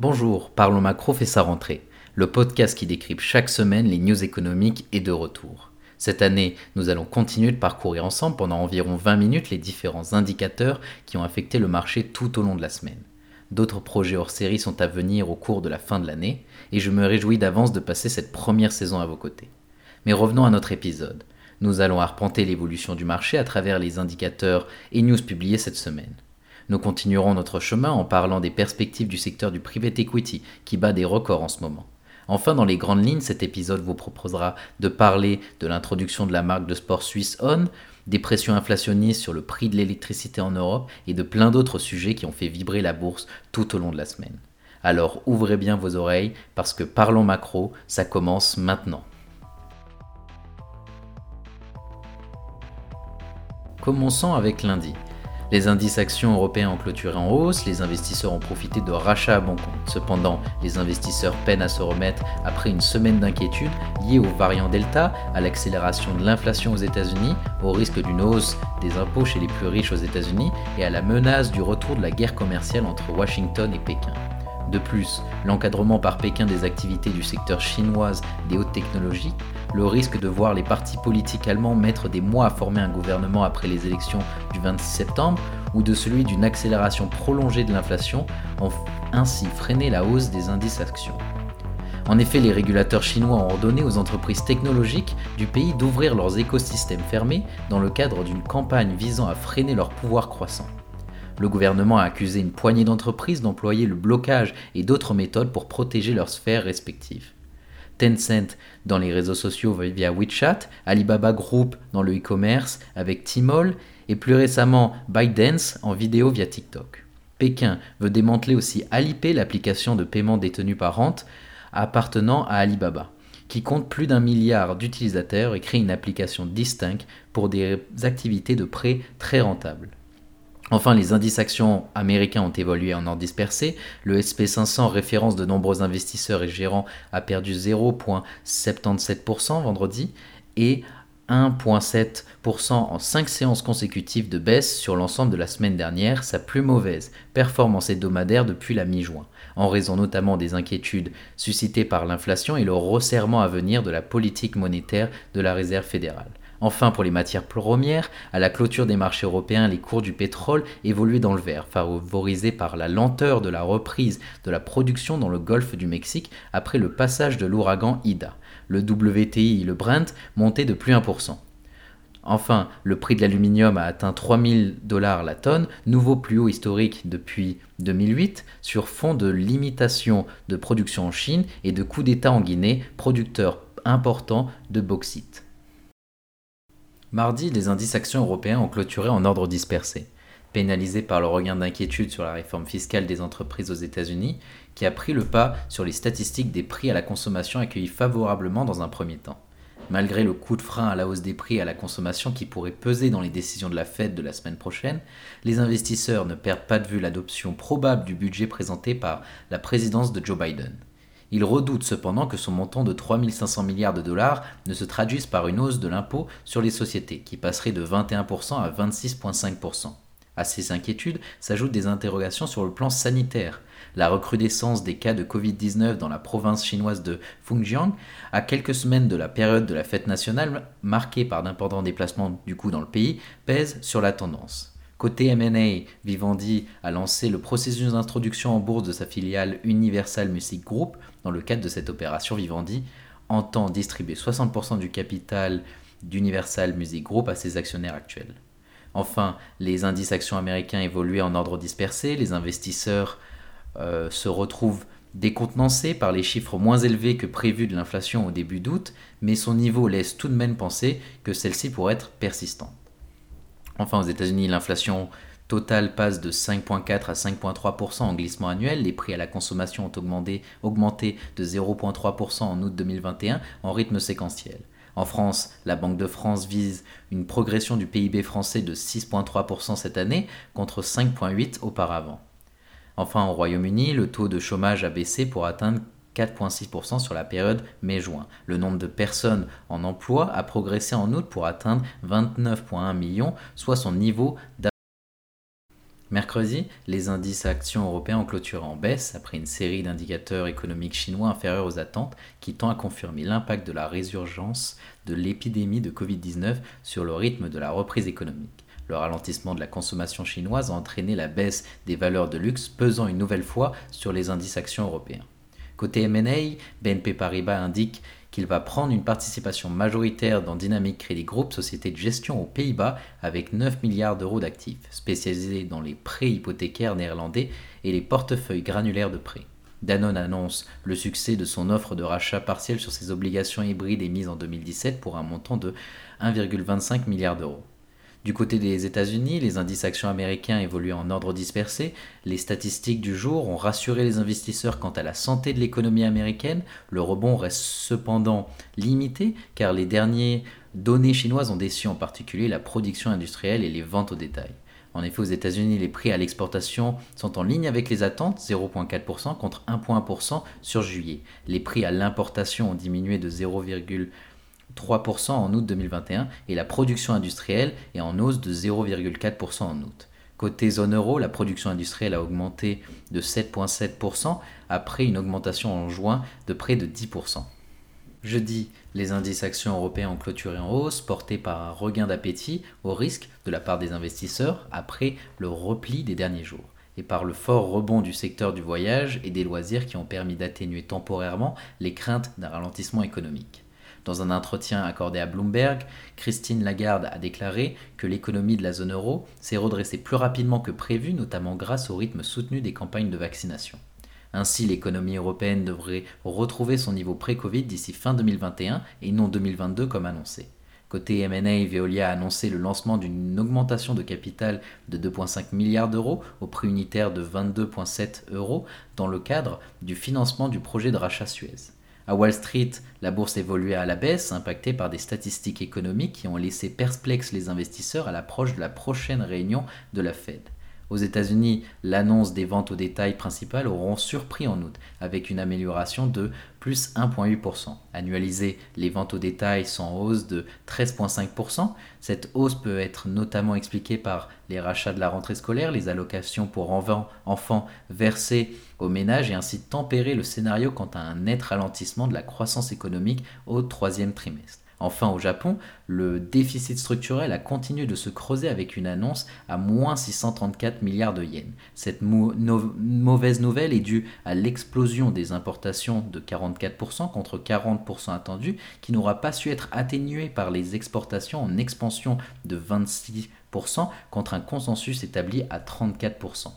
Bonjour, Parlons Macro fait sa rentrée. Le podcast qui décrypte chaque semaine les news économiques est de retour. Cette année, nous allons continuer de parcourir ensemble pendant environ 20 minutes les différents indicateurs qui ont affecté le marché tout au long de la semaine. D'autres projets hors série sont à venir au cours de la fin de l'année, et je me réjouis d'avance de passer cette première saison à vos côtés. Mais revenons à notre épisode. Nous allons arpenter l'évolution du marché à travers les indicateurs et news publiés cette semaine. Nous continuerons notre chemin en parlant des perspectives du secteur du private equity qui bat des records en ce moment. Enfin, dans les grandes lignes, cet épisode vous proposera de parler de l'introduction de la marque de sport suisse On, des pressions inflationnistes sur le prix de l'électricité en Europe et de plein d'autres sujets qui ont fait vibrer la bourse tout au long de la semaine. Alors ouvrez bien vos oreilles parce que Parlons Macro, ça commence maintenant. Commençons avec lundi. Les indices actions européens ont clôturé en hausse, les investisseurs ont profité de rachats à bon compte. Cependant, les investisseurs peinent à se remettre après une semaine d'inquiétude liée au variant Delta, à l'accélération de l'inflation aux États-Unis, au risque d'une hausse des impôts chez les plus riches aux États-Unis et à la menace du retour de la guerre commerciale entre Washington et Pékin. De plus, l'encadrement par Pékin des activités du secteur chinoise des hautes technologies, le risque de voir les partis politiques allemands mettre des mois à former un gouvernement après les élections du 26 septembre, ou de celui d'une accélération prolongée de l'inflation, ont ainsi freiné la hausse des indices actions. En effet, les régulateurs chinois ont ordonné aux entreprises technologiques du pays d'ouvrir leurs écosystèmes fermés dans le cadre d'une campagne visant à freiner leur pouvoir croissant. Le gouvernement a accusé une poignée d'entreprises d'employer le blocage et d'autres méthodes pour protéger leurs sphères respectives. Tencent dans les réseaux sociaux via WeChat, Alibaba Group dans le e-commerce avec Tmall et plus récemment ByteDance en vidéo via TikTok. Pékin veut démanteler aussi Alipay, l'application de paiement détenue par Rente appartenant à Alibaba, qui compte plus d'un milliard d'utilisateurs et crée une application distincte pour des activités de prêt très rentables. Enfin, les indices actions américains ont évolué en ordre dispersé. Le SP500, référence de nombreux investisseurs et gérants, a perdu 0,77% vendredi et 1,7% en 5 séances consécutives de baisse sur l'ensemble de la semaine dernière, sa plus mauvaise performance hebdomadaire depuis la mi-juin, en raison notamment des inquiétudes suscitées par l'inflation et le resserrement à venir de la politique monétaire de la Réserve fédérale. Enfin, pour les matières premières, à la clôture des marchés européens, les cours du pétrole évoluaient dans le vert, favorisés par la lenteur de la reprise de la production dans le golfe du Mexique après le passage de l'ouragan Ida. Le WTI et le Brent montaient de plus 1%. Enfin, le prix de l'aluminium a atteint 3000 dollars la tonne, nouveau plus haut historique depuis 2008, sur fond de limitation de production en Chine et de coup d'État en Guinée, producteur important de bauxite. Mardi, les indices actions européens ont clôturé en ordre dispersé, pénalisés par le regain d'inquiétude sur la réforme fiscale des entreprises aux États-Unis, qui a pris le pas sur les statistiques des prix à la consommation accueillis favorablement dans un premier temps. Malgré le coup de frein à la hausse des prix à la consommation qui pourrait peser dans les décisions de la Fed de la semaine prochaine, les investisseurs ne perdent pas de vue l'adoption probable du budget présenté par la présidence de Joe Biden. Il redoute cependant que son montant de 3500 milliards de dollars ne se traduise par une hausse de l'impôt sur les sociétés, qui passerait de 21% à 26,5%. À ces inquiétudes s'ajoutent des interrogations sur le plan sanitaire. La recrudescence des cas de Covid-19 dans la province chinoise de Fujian, à quelques semaines de la période de la fête nationale, marquée par d'importants déplacements du coup dans le pays, pèse sur la tendance. Côté M&A, Vivendi a lancé le processus d'introduction en bourse de sa filiale Universal Music Group. Dans le cadre de cette opération, Vivendi entend distribuer 60% du capital d'Universal Music Group à ses actionnaires actuels. Enfin, les indices actions américains évoluaient en ordre dispersé. Les investisseurs euh, se retrouvent décontenancés par les chiffres moins élevés que prévus de l'inflation au début d'août, mais son niveau laisse tout de même penser que celle-ci pourrait être persistante. Enfin, aux États-Unis, l'inflation totale passe de 5,4 à 5,3% en glissement annuel. Les prix à la consommation ont augmenté, de 0,3% en août 2021 en rythme séquentiel. En France, la Banque de France vise une progression du PIB français de 6,3% cette année contre 5,8% auparavant. Enfin, au Royaume-Uni, le taux de chômage a baissé pour atteindre 4,6% sur la période mai-juin. Le nombre de personnes en emploi a progressé en août pour atteindre 29,1 millions, soit son niveau Mercredi, les indices actions européens ont clôturé en baisse après une série d'indicateurs économiques chinois inférieurs aux attentes qui tend à confirmer l'impact de la résurgence de l'épidémie de Covid-19 sur le rythme de la reprise économique. Le ralentissement de la consommation chinoise a entraîné la baisse des valeurs de luxe pesant une nouvelle fois sur les indices actions européens. Côté M&A, BNP Paribas indique qu'il va prendre une participation majoritaire dans Dynamic Credit Group, société de gestion aux Pays-Bas, avec 9 milliards d'euros d'actifs, spécialisée dans les prêts hypothécaires néerlandais et les portefeuilles granulaires de prêts. Danone annonce le succès de son offre de rachat partiel sur ses obligations hybrides émises en 2017 pour un montant de 1,25 milliard d'euros. Du côté des États-Unis, les indices actions américains évoluent en ordre dispersé. Les statistiques du jour ont rassuré les investisseurs quant à la santé de l'économie américaine. Le rebond reste cependant limité car les dernières données chinoises ont déçu en particulier la production industrielle et les ventes au détail. En effet, aux États-Unis, les prix à l'exportation sont en ligne avec les attentes, 0,4% contre 1,1% sur juillet. Les prix à l'importation ont diminué de 0,1%. 3% en août 2021 et la production industrielle est en hausse de 0,4% en août. Côté zone euro, la production industrielle a augmenté de 7,7% après une augmentation en juin de près de 10%. Jeudi, les indices actions européens ont clôturé en hausse, portés par un regain d'appétit au risque de la part des investisseurs après le repli des derniers jours, et par le fort rebond du secteur du voyage et des loisirs qui ont permis d'atténuer temporairement les craintes d'un ralentissement économique. Dans un entretien accordé à Bloomberg, Christine Lagarde a déclaré que l'économie de la zone euro s'est redressée plus rapidement que prévu, notamment grâce au rythme soutenu des campagnes de vaccination. Ainsi, l'économie européenne devrait retrouver son niveau pré-Covid d'ici fin 2021 et non 2022 comme annoncé. Côté M&A, Veolia a annoncé le lancement d'une augmentation de capital de 2,5 milliards d'euros au prix unitaire de 22,7 euros dans le cadre du financement du projet de rachat Suez. À Wall Street, la bourse évoluait à la baisse, impactée par des statistiques économiques qui ont laissé perplexes les investisseurs à l'approche de la prochaine réunion de la Fed. Aux États-Unis, l'annonce des ventes au détail principales auront surpris en août, avec une amélioration de plus 1,8%. Annualisé, les ventes au détail sont en hausse de 13,5%. Cette hausse peut être notamment expliquée par les rachats de la rentrée scolaire, les allocations pour enfants versées aux ménages et ainsi tempérer le scénario quant à un net ralentissement de la croissance économique au troisième trimestre. Enfin, au Japon, le déficit structurel a continué de se creuser avec une annonce à moins 634 milliards de yens. Cette mauvaise nouvelle est due à l'explosion des importations de 44% contre 40% attendu, qui n'aura pas su être atténuée par les exportations en expansion de 26% contre un consensus établi à 34%.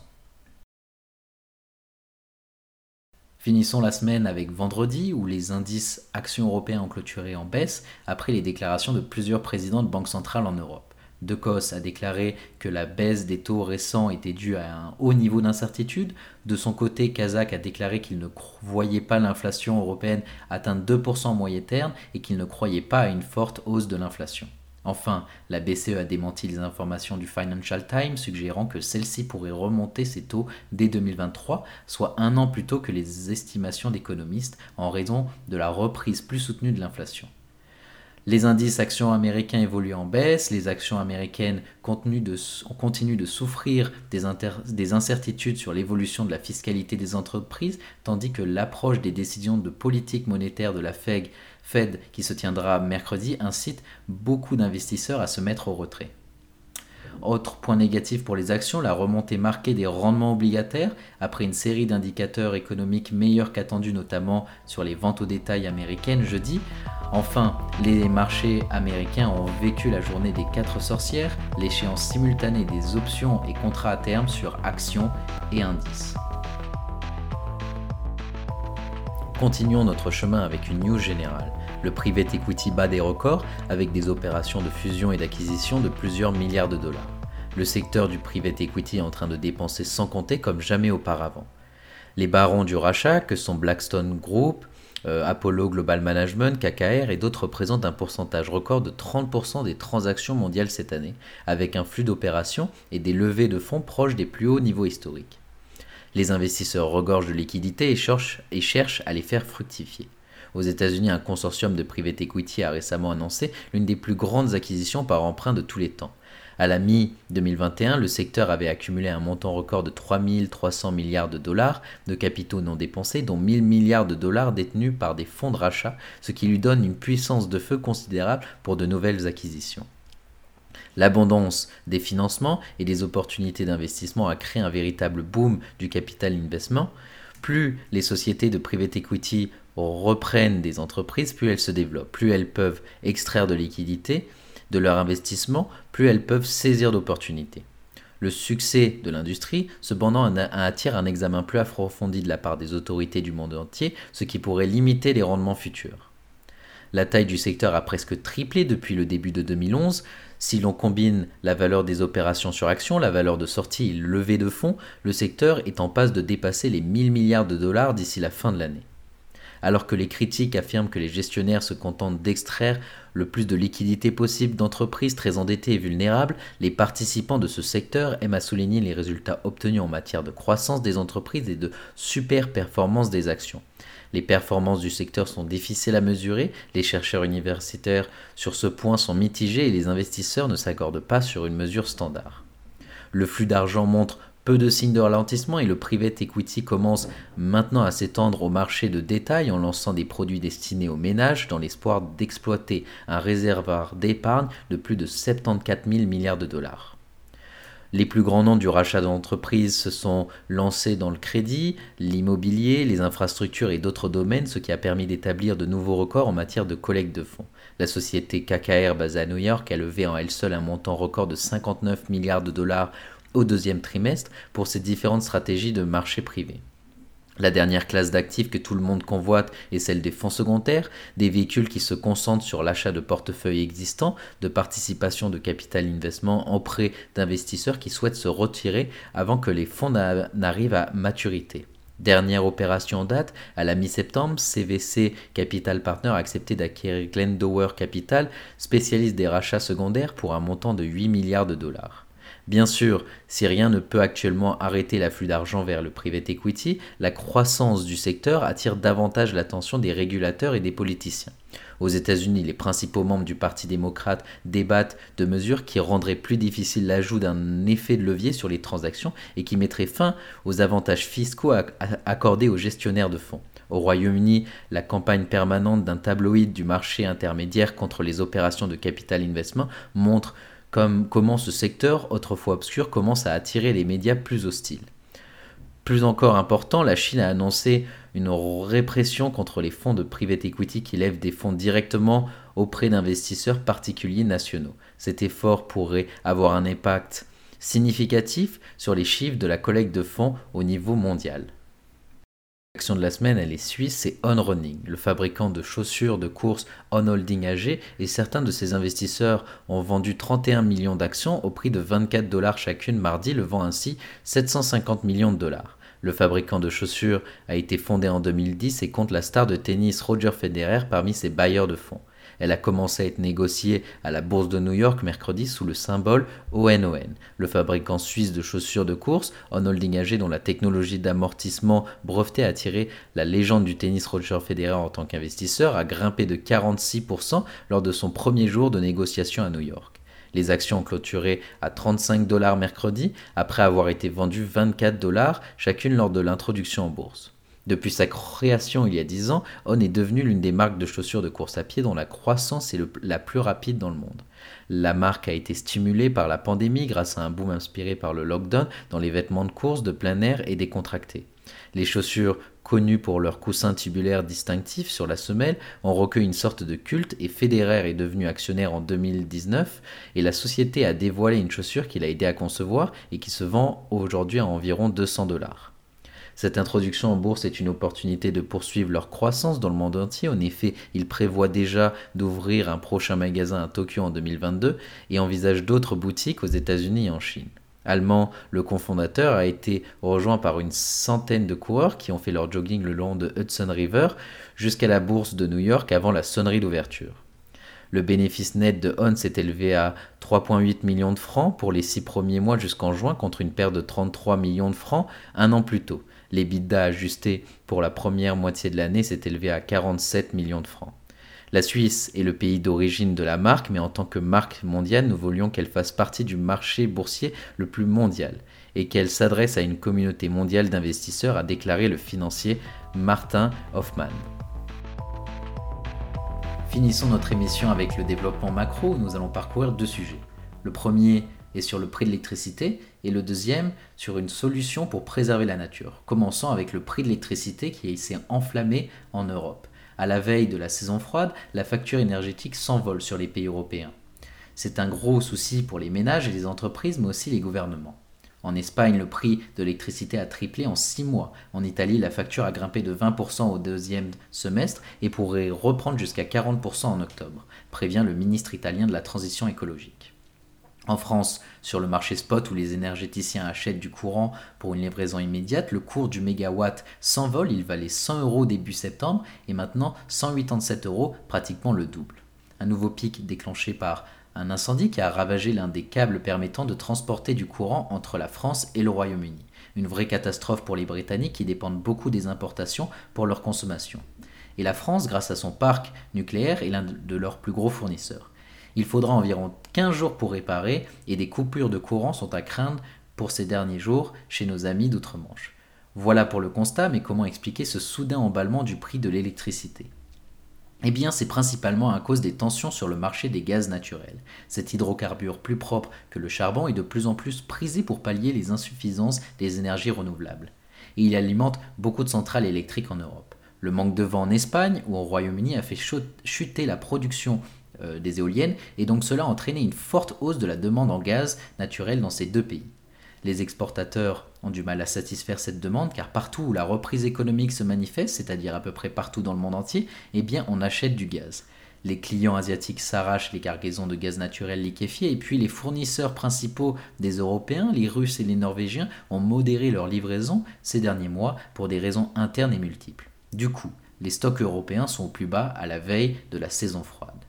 Finissons la semaine avec vendredi où les indices actions européens ont clôturé en baisse après les déclarations de plusieurs présidents de banques centrales en Europe. De Kos a déclaré que la baisse des taux récents était due à un haut niveau d'incertitude. De son côté, Kazakh a déclaré qu'il ne voyait pas l'inflation européenne atteindre 2% en moyen terme et qu'il ne croyait pas à une forte hausse de l'inflation. Enfin, la BCE a démenti les informations du Financial Times suggérant que celle-ci pourrait remonter ses taux dès 2023, soit un an plus tôt que les estimations d'économistes en raison de la reprise plus soutenue de l'inflation. Les indices actions américains évoluent en baisse, les actions américaines continuent de, souffrir des, incertitudes sur l'évolution de la fiscalité des entreprises, tandis que l'approche des décisions de politique monétaire de la Fed, Fed qui se tiendra mercredi incite beaucoup d'investisseurs à se mettre au retrait. Autre point négatif pour les actions, la remontée marquée des rendements obligataires après une série d'indicateurs économiques meilleurs qu'attendus, notamment sur les ventes au détail américaines jeudi. Enfin, les marchés américains ont vécu la journée des quatre sorcières, l'échéance simultanée des options et contrats à terme sur actions et indices. Continuons notre chemin avec une news générale. Le private equity bat des records avec des opérations de fusion et d'acquisition de plusieurs milliards de dollars. Le secteur du private equity est en train de dépenser sans compter comme jamais auparavant. Les barons du rachat, que sont Blackstone Group, euh, Apollo Global Management, KKR et d'autres représentent un pourcentage record de 30% des transactions mondiales cette année, avec un flux d'opérations et des levées de fonds proches des plus hauts niveaux historiques. Les investisseurs regorgent de liquidités et cherchent à les faire fructifier. Aux États-Unis, un consortium de private equity a récemment annoncé l'une des plus grandes acquisitions par emprunt de tous les temps. À la mi-2021, le secteur avait accumulé un montant record de 3300 milliards de dollars de capitaux non dépensés, dont 1000 milliards de dollars détenus par des fonds de rachat, ce qui lui donne une puissance de feu considérable pour de nouvelles acquisitions. L'abondance des financements et des opportunités d'investissement a créé un véritable boom du capital investment. Plus les sociétés de private equity reprennent des entreprises, plus elles se développent, plus elles peuvent extraire de liquidités de leur investissement, plus elles peuvent saisir d'opportunités. Le succès de l'industrie, cependant, attire un examen plus approfondi de la part des autorités du monde entier, ce qui pourrait limiter les rendements futurs. La taille du secteur a presque triplé depuis le début de 2011. Si l'on combine la valeur des opérations sur action, la valeur de sortie et levée de fonds, le secteur est en passe de dépasser les 1000 milliards de dollars d'ici la fin de l'année. Alors que les critiques affirment que les gestionnaires se contentent d'extraire le plus de liquidités possible d'entreprises très endettées et vulnérables, les participants de ce secteur aiment à souligner les résultats obtenus en matière de croissance des entreprises et de super performance des actions. Les performances du secteur sont difficiles à mesurer, les chercheurs universitaires sur ce point sont mitigés et les investisseurs ne s'accordent pas sur une mesure standard. Le flux d'argent montre peu de signes de ralentissement et le private equity commence maintenant à s'étendre au marché de détail en lançant des produits destinés aux ménages dans l'espoir d'exploiter un réservoir d'épargne de plus de 74 000 milliards de dollars. Les plus grands noms du rachat d'entreprises se sont lancés dans le crédit, l'immobilier, les infrastructures et d'autres domaines, ce qui a permis d'établir de nouveaux records en matière de collecte de fonds. La société KKR basée à New York a levé en elle seule un montant record de 59 milliards de dollars au deuxième trimestre pour ces différentes stratégies de marché privé. La dernière classe d'actifs que tout le monde convoite est celle des fonds secondaires, des véhicules qui se concentrent sur l'achat de portefeuilles existants, de participation de capital investment auprès d'investisseurs qui souhaitent se retirer avant que les fonds n'arrivent à maturité. Dernière opération en date, à la mi-septembre, CVC Capital Partner a accepté d'acquérir Glendower Capital, spécialiste des rachats secondaires, pour un montant de 8 milliards de dollars. Bien sûr, si rien ne peut actuellement arrêter l'afflux d'argent vers le private equity, la croissance du secteur attire davantage l'attention des régulateurs et des politiciens. Aux États-Unis, les principaux membres du Parti démocrate débattent de mesures qui rendraient plus difficile l'ajout d'un effet de levier sur les transactions et qui mettraient fin aux avantages fiscaux accordés aux gestionnaires de fonds. Au Royaume-Uni, la campagne permanente d'un tabloïd du marché intermédiaire contre les opérations de capital investment montre comme comment ce secteur, autrefois obscur, commence à attirer les médias plus hostiles. Plus encore important, la Chine a annoncé une répression contre les fonds de private equity qui lèvent des fonds directement auprès d'investisseurs particuliers nationaux. Cet effort pourrait avoir un impact significatif sur les chiffres de la collecte de fonds au niveau mondial. L'action de la semaine, elle est suisse, c'est On Running, le fabricant de chaussures de course On Holding AG, et certains de ses investisseurs ont vendu 31 millions d'actions au prix de 24 dollars chacune mardi, levant ainsi 750 millions de dollars. Le fabricant de chaussures a été fondé en 2010 et compte la star de tennis Roger Federer parmi ses bailleurs de fonds. Elle a commencé à être négociée à la bourse de New York mercredi sous le symbole ONON. Le fabricant suisse de chaussures de course, On Holding AG, dont la technologie d'amortissement brevetée a attiré la légende du tennis Roger Federer en tant qu'investisseur, a grimpé de 46% lors de son premier jour de négociation à New York. Les actions ont clôturé à 35 dollars mercredi, après avoir été vendues 24 dollars chacune lors de l'introduction en bourse. Depuis sa création il y a 10 ans, On est devenu l'une des marques de chaussures de course à pied dont la croissance est la plus rapide dans le monde. La marque a été stimulée par la pandémie grâce à un boom inspiré par le lockdown dans les vêtements de course de plein air et décontractés. Les chaussures connues pour leur coussin tubulaire distinctif sur la semelle ont recueilli une sorte de culte et Federer est devenu actionnaire en 2019 et la société a dévoilé une chaussure qu'il a aidé à concevoir et qui se vend aujourd'hui à environ 200 dollars. Cette introduction en bourse est une opportunité de poursuivre leur croissance dans le monde entier. En effet, ils prévoient déjà d'ouvrir un prochain magasin à Tokyo en 2022 et envisagent d'autres boutiques aux États-Unis et en Chine. Allemand, le cofondateur a été rejoint par une centaine de coureurs qui ont fait leur jogging le long de Hudson River jusqu'à la bourse de New York avant la sonnerie d'ouverture. Le bénéfice net de On s'est élevé à 3,8 millions de francs pour les six premiers mois jusqu'en juin contre une perte de 33 millions de francs un an plus tôt. L'EBITDA ajusté pour la première moitié de l'année s'est élevé à 47 millions de francs. La Suisse est le pays d'origine de la marque, mais en tant que marque mondiale, nous voulions qu'elle fasse partie du marché boursier le plus mondial et qu'elle s'adresse à une communauté mondiale d'investisseurs, a déclaré le financier Martin Hoffman. Finissons notre émission avec le développement macro où nous allons parcourir deux sujets. Le premier est sur le prix de l'électricité et le deuxième sur une solution pour préserver la nature. Commençons avec le prix de l'électricité qui s'est enflammé en Europe. À la veille de la saison froide, la facture énergétique s'envole sur les pays européens. C'est un gros souci pour les ménages et les entreprises, mais aussi les gouvernements. En Espagne, le prix de l'électricité a triplé en 6 mois. En Italie, la facture a grimpé de 20% au deuxième semestre et pourrait reprendre jusqu'à 40% en octobre, prévient le ministre italien de la Transition écologique. En France, sur le marché spot où les énergéticiens achètent du courant pour une livraison immédiate, le cours du mégawatt s'envole, il valait 100 euros début septembre et maintenant 187 euros, pratiquement le double. Un nouveau pic déclenché par un incendie qui a ravagé l'un des câbles permettant de transporter du courant entre la France et le Royaume-Uni. Une vraie catastrophe pour les Britanniques qui dépendent beaucoup des importations pour leur consommation. Et la France, grâce à son parc nucléaire, est l'un de leurs plus gros fournisseurs. Il faudra environ 15 jours pour réparer et des coupures de courant sont à craindre pour ces derniers jours chez nos amis d'outre-Manche. Voilà pour le constat, mais comment expliquer ce soudain emballement du prix de l'électricité? Eh bien, c'est principalement à cause des tensions sur le marché des gaz naturels. Cet hydrocarbure plus propre que le charbon est de plus en plus prisé pour pallier les insuffisances des énergies renouvelables. Et il alimente beaucoup de centrales électriques en Europe. Le manque de vent en Espagne ou au Royaume-Uni a fait chuter la production euh, des éoliennes et donc cela a entraîné une forte hausse de la demande en gaz naturel dans ces deux pays. Les exportateurs ont du mal à satisfaire cette demande car partout où la reprise économique se manifeste, c'est-à-dire à peu près partout dans le monde entier, eh bien on achète du gaz. Les clients asiatiques s'arrachent les cargaisons de gaz naturel liquéfié et puis les fournisseurs principaux des Européens, les Russes et les Norvégiens, ont modéré leur livraison ces derniers mois pour des raisons internes et multiples. Du coup, les stocks européens sont au plus bas à la veille de la saison froide.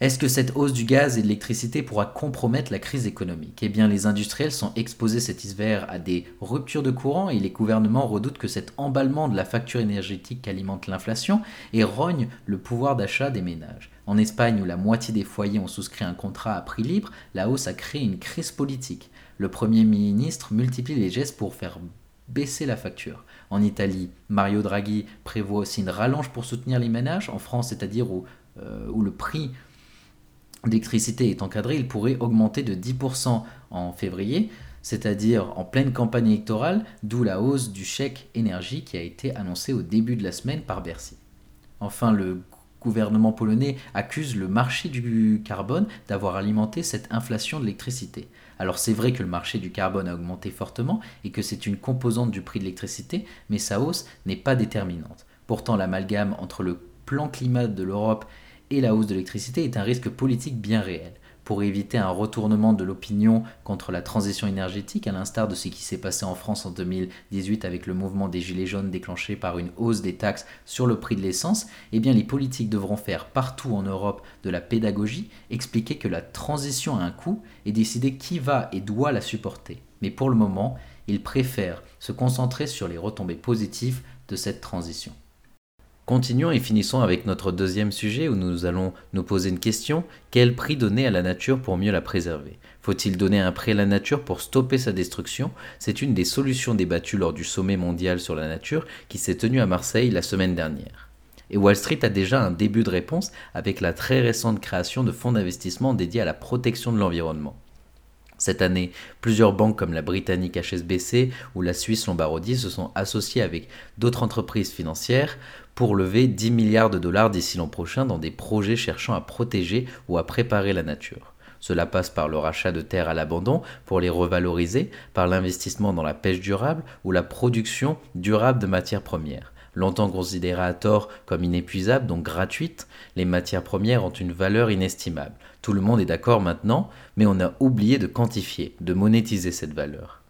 Est-ce que cette hausse du gaz et de l'électricité pourra compromettre la crise économique? Eh bien, les industriels sont exposés cet hiver à des ruptures de courant et les gouvernements redoutent que cet emballement de la facture énergétique alimente l'inflation et rogne le pouvoir d'achat des ménages. En Espagne, où la moitié des foyers ont souscrit un contrat à prix libre, la hausse a créé une crise politique. Le Premier ministre multiplie les gestes pour faire baisser la facture. En Italie, Mario Draghi prévoit aussi une rallonge pour soutenir les ménages. En France, c'est-à-dire où, euh, où le prix d'électricité est encadré, il pourrait augmenter de 10% en février, c'est-à-dire en pleine campagne électorale, d'où la hausse du chèque énergie qui a été annoncée au début de la semaine par Bercy. Enfin, le gouvernement polonais accuse le marché du carbone d'avoir alimenté cette inflation de l'électricité. Alors c'est vrai que le marché du carbone a augmenté fortement et que c'est une composante du prix de l'électricité, mais sa hausse n'est pas déterminante. Pourtant l'amalgame entre le plan climat de l'Europe et la hausse de l'électricité est un risque politique bien réel. Pour éviter un retournement de l'opinion contre la transition énergétique, à l'instar de ce qui s'est passé en France en 2018 avec le mouvement des Gilets jaunes déclenché par une hausse des taxes sur le prix de l'essence, eh bien les politiques devront faire partout en Europe de la pédagogie, expliquer que la transition a un coût et décider qui va et doit la supporter. Mais pour le moment, ils préfèrent se concentrer sur les retombées positives de cette transition. Continuons et finissons avec notre deuxième sujet où nous allons nous poser une question. Quel prix donner à la nature pour mieux la préserver? Faut-il donner un prix à la nature pour stopper sa destruction? C'est une des solutions débattues lors du sommet mondial sur la nature qui s'est tenu à Marseille la semaine dernière. Et Wall Street a déjà un début de réponse avec la très récente création de fonds d'investissement dédiés à la protection de l'environnement. Cette année, plusieurs banques comme la britannique HSBC ou la suisse Lombardie se sont associées avec d'autres entreprises financières pour lever 10 milliards de dollars d'ici l'an prochain dans des projets cherchant à protéger ou à préparer la nature. Cela passe par le rachat de terres à l'abandon pour les revaloriser, par l'investissement dans la pêche durable ou la production durable de matières premières. Longtemps considérées à tort comme inépuisables, donc gratuites, les matières premières ont une valeur inestimable. Tout le monde est d'accord maintenant, mais on a oublié de quantifier, de monétiser cette valeur.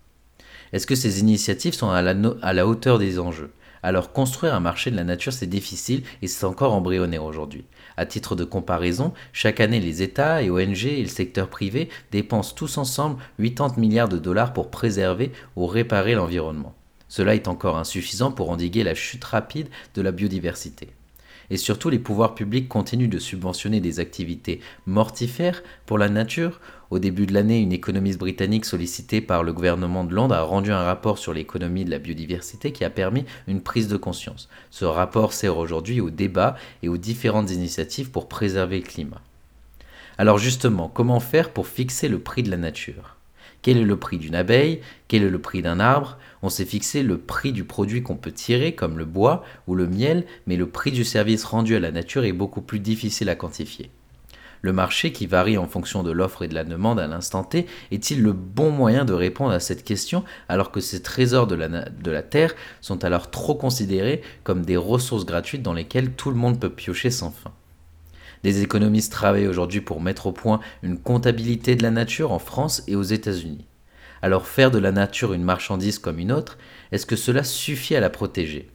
Est-ce que ces initiatives sont à la, à la hauteur des enjeux? Alors construire un marché de la nature c'est difficile et c'est encore embryonnaire aujourd'hui. À titre de comparaison, chaque année les États et ONG et le secteur privé dépensent tous ensemble 80 milliards de dollars pour préserver ou réparer l'environnement. Cela est encore insuffisant pour endiguer la chute rapide de la biodiversité. Et surtout, les pouvoirs publics continuent de subventionner des activités mortifères pour la nature. Au début de l'année, une économiste britannique sollicitée par le gouvernement de Londres a rendu un rapport sur l'économie de la biodiversité qui a permis une prise de conscience. Ce rapport sert aujourd'hui au débat et aux différentes initiatives pour préserver le climat. Alors justement, comment faire pour fixer le prix de la nature? Quel est le prix d'une abeille? Quel est le prix d'un arbre? On s'est fixé le prix du produit qu'on peut tirer, comme le bois ou le miel, mais le prix du service rendu à la nature est beaucoup plus difficile à quantifier. Le marché, qui varie en fonction de l'offre et de la demande à l'instant T, est-il le bon moyen de répondre à cette question alors que ces trésors de la, de la Terre sont alors trop considérés comme des ressources gratuites dans lesquelles tout le monde peut piocher sans fin? Des économistes travaillent aujourd'hui pour mettre au point une comptabilité de la nature en France et aux États-Unis. Alors faire de la nature une marchandise comme une autre, est-ce que cela suffit à la protéger?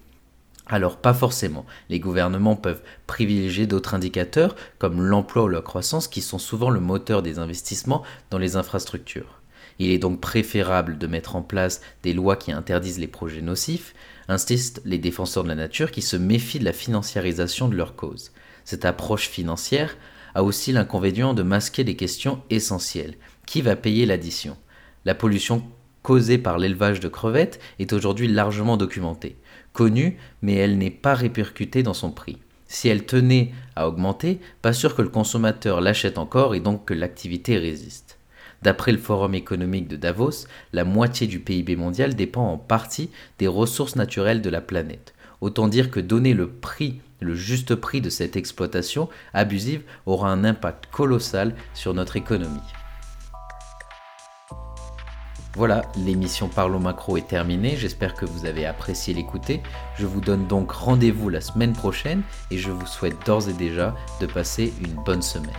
Alors pas forcément. Les gouvernements peuvent privilégier d'autres indicateurs comme l'emploi ou la croissance qui sont souvent le moteur des investissements dans les infrastructures. Il est donc préférable de mettre en place des lois qui interdisent les projets nocifs, insistent les défenseurs de la nature qui se méfient de la financiarisation de leur cause. Cette approche financière a aussi l'inconvénient de masquer des questions essentielles. Qui va payer l'addition? La pollution causée par l'élevage de crevettes est aujourd'hui largement documentée, connue, mais elle n'est pas répercutée dans son prix. Si elle tenait à augmenter, pas sûr que le consommateur l'achète encore et donc que l'activité résiste. D'après le Forum économique de Davos, la moitié du PIB mondial dépend en partie des ressources naturelles de la planète. Autant dire que donner le prix le juste prix de cette exploitation abusive aura un impact colossal sur notre économie. Voilà, l'émission Parlons Macro est terminée, j'espère que vous avez apprécié l'écouter. Je vous donne donc rendez-vous la semaine prochaine et je vous souhaite d'ores et déjà de passer une bonne semaine.